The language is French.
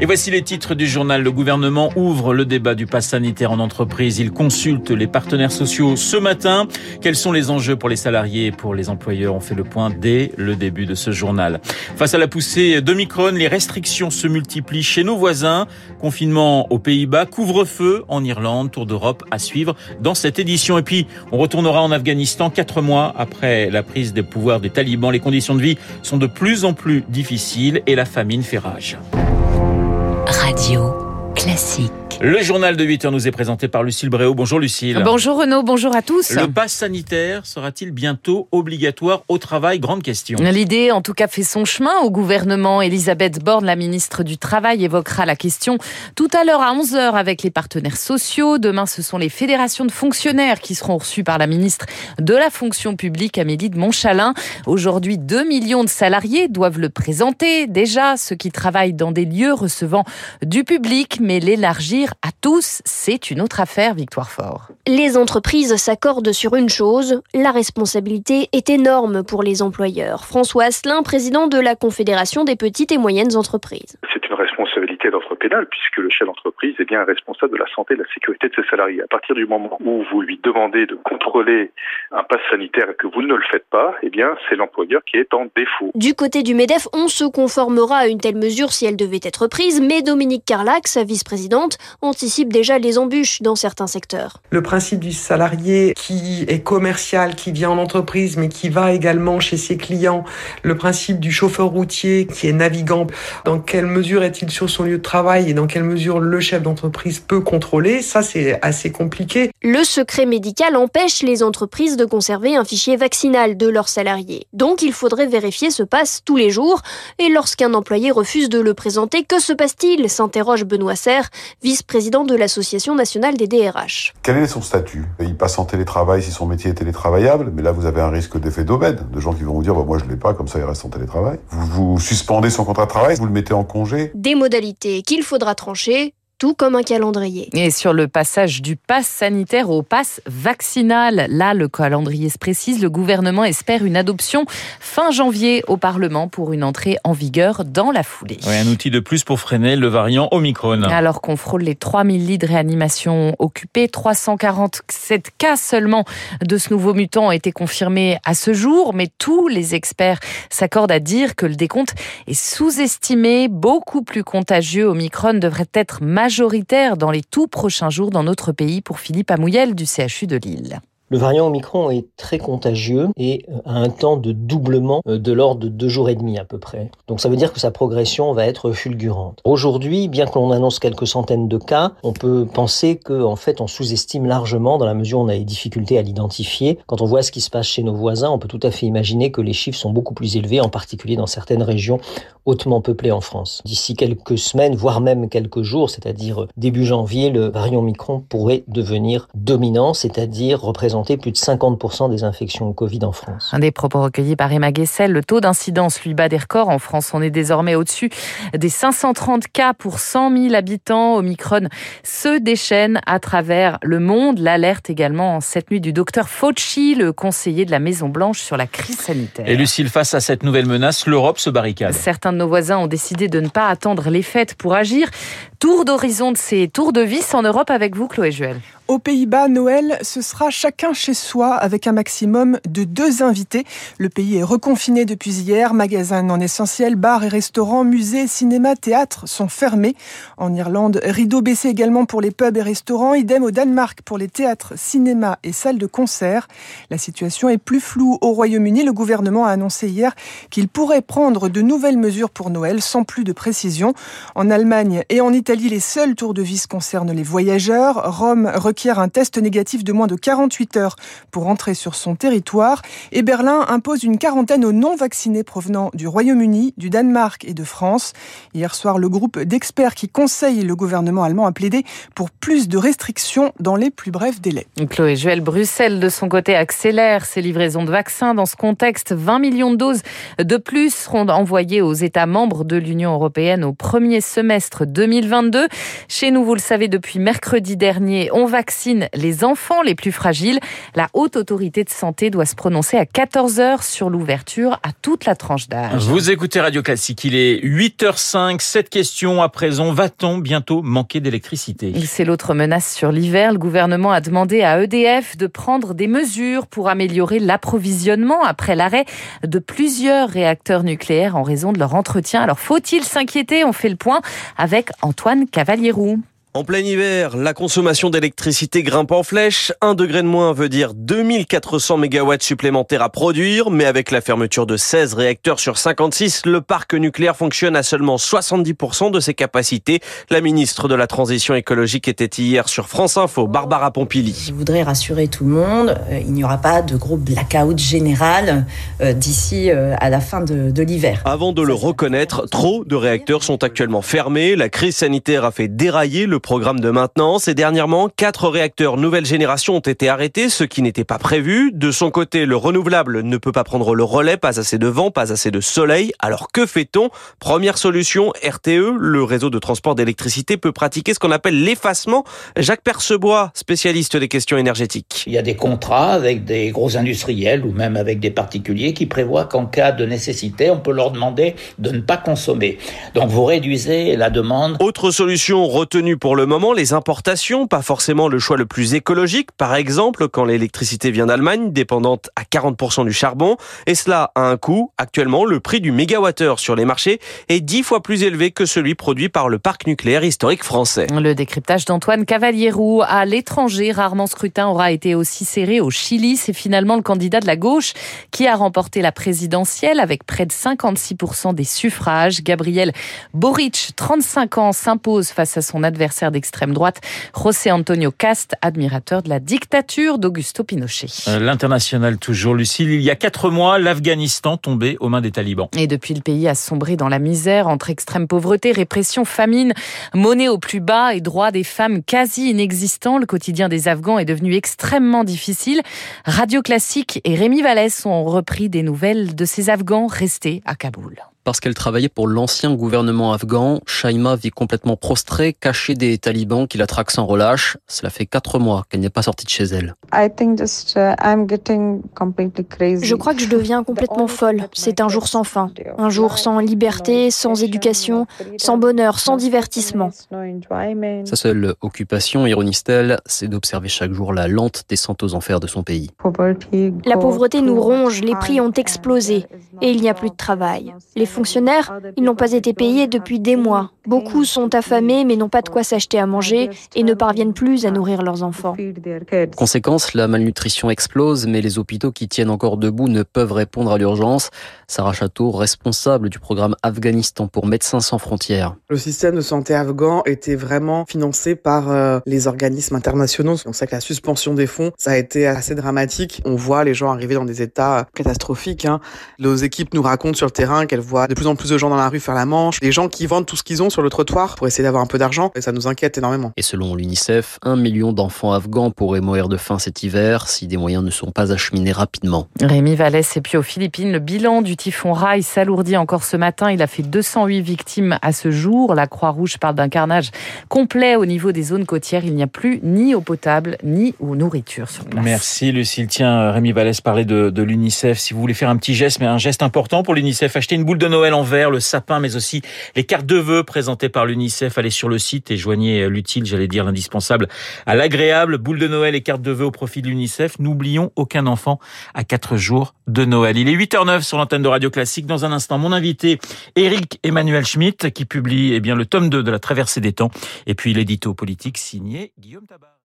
Et voici les titres du journal. Le gouvernement ouvre le débat du pass sanitaire en entreprise. Il consulte les partenaires sociaux ce matin. Quels sont les enjeux pour les salariés et pour les employeurs? On fait le point dès le début de ce journal. Face à la poussée d'Omicron, les restrictions se multiplient chez nos voisins. Confinement aux Pays-Bas, couvre-feu en Irlande, tour d'Europe à suivre dans cette édition. Et puis, on retournera en Afghanistan quatre mois après la prise des pouvoirs des talibans. Les conditions de vie sont de plus en plus difficiles et la famine fait rage. Radio Classique. Le journal de 8 heures nous est présenté par Lucille Bréau. Bonjour Lucille. Bonjour Renaud, bonjour à tous. Le pass sanitaire sera-t-il bientôt obligatoire au travail? Grande question. L'idée, en tout cas, fait son chemin au gouvernement. Elisabeth Borne, la ministre du Travail, évoquera la question tout à l'heure à 11h avec les partenaires sociaux. Demain, ce sont les fédérations de fonctionnaires qui seront reçues par la ministre de la fonction publique, Amélie de Montchalin. Aujourd'hui, 2 millions de salariés doivent le présenter. Déjà, ceux qui travaillent dans des lieux recevant du public, mais l'élargir à tous, c'est une autre affaire, Victoire Fort. Les entreprises s'accordent sur une chose, la responsabilité est énorme pour les employeurs. François Asselin, président de la Confédération des petites et moyennes entreprises. C'est une responsabilité d'ordre pénal puisque le chef d'entreprise est bien responsable de la santé et de la sécurité de ses salariés. À partir du moment où vous lui demandez de contrôler un pass sanitaire et que vous ne le faites pas, eh bien c'est l'employeur qui est en défaut. Du côté du MEDEF, on se conformera à une telle mesure si elle devait être prise, mais Dominique Carlac, sa vice-présidente, anticipe déjà les embûches dans certains secteurs. Le principe du salarié qui est commercial, qui vient en entreprise, mais qui va également chez ses clients, le principe du chauffeur routier qui est navigant, dans quelle mesure est-il sur son lieu de travail et dans quelle mesure le chef d'entreprise peut contrôler, ça c'est assez compliqué. Le secret médical empêche les entreprises de conserver un fichier vaccinal de leurs salariés. Donc il faudrait vérifier ce passe tous les jours. Et lorsqu'un employé refuse de le présenter, que se passe-t-il? s'interroge Benoît Serre, vice-président de l'Association nationale des DRH. Quel est son statut? Il passe en télétravail si son métier est télétravaillable, mais là vous avez un risque d'effet d'aubaine, de gens qui vont vous dire bah, moi je l'ai pas, comme ça il reste en télétravail. Vous vous suspendez son contrat de travail, vous le mettez en congé? Des modalités qu'il faudra trancher tout comme un calendrier. Et sur le passage du pass sanitaire au pass vaccinal, là, le calendrier se précise. Le gouvernement espère une adoption fin janvier au Parlement pour une entrée en vigueur dans la foulée. Oui, un outil de plus pour freiner le variant Omicron. Alors qu'on frôle les 3000 lits de réanimation occupés, 347 cas seulement de ce nouveau mutant ont été confirmés à ce jour, mais tous les experts s'accordent à dire que le décompte est sous-estimé, beaucoup plus contagieux. Omicron devrait être majeur majoritaire dans les tout prochains jours dans notre pays pour Philippe Amouyel du CHU de Lille. Le variant Omicron est très contagieux et a un temps de doublement euh, de l'ordre de deux jours et demi à peu près. Donc ça veut dire que sa progression va être fulgurante. Aujourd'hui, bien que l'on annonce quelques centaines de cas, on peut penser qu'en en fait on sous-estime largement dans la mesure où on a des difficultés à l'identifier. Quand on voit ce qui se passe chez nos voisins, on peut tout à fait imaginer que les chiffres sont beaucoup plus élevés, en particulier dans certaines régions hautement peuplées en France. D'ici quelques semaines, voire même quelques jours, c'est-à-dire début janvier, le variant Omicron pourrait devenir dominant, c'est-à-dire représenter plus de 50% des infections au Covid en France. Un des propos recueillis par Emma Guessel, le taux d'incidence lui bat des records. En France, on est désormais au-dessus des 530 cas pour 100 000 habitants. Omicron se déchaîne à travers le monde. L'alerte également cette nuit du docteur Fauci, le conseiller de la Maison-Blanche sur la crise sanitaire. Et Lucille, face à cette nouvelle menace, l'Europe se barricade. Certains de nos voisins ont décidé de ne pas attendre les fêtes pour agir. Tour d'horizon de ces tours de vis en Europe avec vous, Chloé Juel. Aux Pays-Bas, Noël, ce sera chacun chez soi avec un maximum de deux invités. Le pays est reconfiné depuis hier. Magasins non essentiels, bars et restaurants, musées, cinémas, théâtres sont fermés. En Irlande, rideau baissé également pour les pubs et restaurants. Idem au Danemark pour les théâtres, cinémas et salles de concert. La situation est plus floue au Royaume-Uni. Le gouvernement a annoncé hier qu'il pourrait prendre de nouvelles mesures pour Noël sans plus de précision. En Allemagne et en Italie, les seuls tours de vis concernent les voyageurs. Rome requiert un test négatif de moins de 48 heures pour entrer sur son territoire. Et Berlin impose une quarantaine aux non-vaccinés provenant du Royaume-Uni, du Danemark et de France. Hier soir, le groupe d'experts qui conseille le gouvernement allemand a plaidé pour plus de restrictions dans les plus brefs délais. Chloé Juel, Bruxelles, de son côté, accélère ses livraisons de vaccins. Dans ce contexte, 20 millions de doses de plus seront envoyées aux États membres de l'Union européenne au premier semestre 2022. Chez nous, vous le savez, depuis mercredi dernier, on vaccine les enfants les plus fragiles. La haute autorité de santé doit se prononcer à 14 heures sur l'ouverture à toute la tranche d'âge. Vous écoutez Radio Classique, il est 8h05. Cette question à présent, va-t-on bientôt manquer d'électricité? C'est l'autre menace sur l'hiver. Le gouvernement a demandé à EDF de prendre des mesures pour améliorer l'approvisionnement après l'arrêt de plusieurs réacteurs nucléaires en raison de leur entretien. Alors faut-il s'inquiéter? On fait le point avec Antoine Cavallierou. En plein hiver, la consommation d'électricité grimpe en flèche. Un degré de moins veut dire 2400 mégawatts supplémentaires à produire, mais avec la fermeture de 16 réacteurs sur 56, le parc nucléaire fonctionne à seulement 70% de ses capacités. La ministre de la Transition écologique était hier sur France Info, Barbara Pompili. Je voudrais rassurer tout le monde, euh, il n'y aura pas de gros blackout général euh, d'ici euh, à la fin de, de l'hiver. Avant de le reconnaître, trop de réacteurs sont actuellement fermés. La crise sanitaire a fait dérailler le programme de maintenance et dernièrement, quatre réacteurs nouvelle génération ont été arrêtés, ce qui n'était pas prévu. De son côté, le renouvelable ne peut pas prendre le relais, pas assez de vent, pas assez de soleil. Alors que fait-on? Première solution, RTE, le réseau de transport d'électricité peut pratiquer ce qu'on appelle l'effacement. Jacques Percebois, spécialiste des questions énergétiques. Il y a des contrats avec des gros industriels ou même avec des particuliers qui prévoient qu'en cas de nécessité, on peut leur demander de ne pas consommer. Donc vous réduisez la demande. Autre solution retenue pour le moment, les importations, pas forcément le choix le plus écologique. Par exemple, quand l'électricité vient d'Allemagne, dépendante à 40% du charbon. Et cela a un coût. Actuellement, le prix du mégawattheure sur les marchés est dix fois plus élevé que celui produit par le parc nucléaire historique français. Le décryptage d'Antoine Cavallierou à l'étranger, rarement scrutin, aura été aussi serré au Chili. C'est finalement le candidat de la gauche qui a remporté la présidentielle avec près de 56% des suffrages. Gabriel Boric, 35 ans, s'impose face à son adversaire d'extrême droite, José Antonio Cast, admirateur de la dictature d'Augusto Pinochet. Euh, L'international toujours, Lucille. Il y a quatre mois, l'Afghanistan tombait aux mains des talibans. Et depuis, le pays a sombré dans la misère entre extrême pauvreté, répression, famine, monnaie au plus bas et droits des femmes quasi inexistants. Le quotidien des Afghans est devenu extrêmement difficile. Radio Classique et Rémi Vallès ont repris des nouvelles de ces Afghans restés à Kaboul parce qu'elle travaillait pour l'ancien gouvernement afghan. Shaima vit complètement prostrée, cachée des talibans qui la traquent sans relâche. Cela fait quatre mois qu'elle n'est pas sortie de chez elle. Je crois que je deviens complètement folle. C'est un jour sans fin. Un jour sans liberté, sans éducation, sans bonheur, sans divertissement. Sa seule occupation, ironise-t-elle, c'est d'observer chaque jour la lente descente aux enfers de son pays. La pauvreté nous ronge, les prix ont explosé et il n'y a plus de travail. Les fonctionnaires, ils n'ont pas été payés depuis des mois. Beaucoup sont affamés mais n'ont pas de quoi s'acheter à manger et ne parviennent plus à nourrir leurs enfants. Conséquence, la malnutrition explose, mais les hôpitaux qui tiennent encore debout ne peuvent répondre à l'urgence. Sarah Château, responsable du programme Afghanistan pour Médecins sans frontières. Le système de santé afghan était vraiment financé par euh, les organismes internationaux. On sait que la suspension des fonds, ça a été assez dramatique. On voit les gens arriver dans des états catastrophiques. Hein. Nos équipes nous racontent sur le terrain qu'elles voient de plus en plus de gens dans la rue faire la manche, des gens qui vendent tout ce qu'ils ont sur le trottoir pour essayer d'avoir un peu d'argent, et ça nous inquiète énormément. Et selon l'UNICEF, un million d'enfants afghans pourraient mourir de faim cet hiver si des moyens ne sont pas acheminés rapidement. Rémi Vallès, et puis aux Philippines, le bilan du typhon Rai s'alourdit encore ce matin. Il a fait 208 victimes à ce jour. La Croix-Rouge parle d'un carnage complet au niveau des zones côtières. Il n'y a plus ni eau potable, ni nourriture sur place. Merci Lucille. Tiens, Rémi Vallès parlait de, de l'UNICEF. Si vous voulez faire un petit geste, mais un geste important pour l'UNICEF, achetez une boule de Noël en verre, le sapin, mais aussi les cartes de vœux présentées par l'UNICEF. Allez sur le site et joignez l'utile, j'allais dire l'indispensable, à l'agréable. Boule de Noël et cartes de vœux au profit de l'UNICEF. N'oublions aucun enfant à 4 jours de Noël. Il est 8h09 sur l'antenne de Radio Classique. Dans un instant, mon invité, Eric Emmanuel Schmitt, qui publie eh bien, le tome 2 de la traversée des temps. Et puis l'édito politique signé Guillaume Tabar.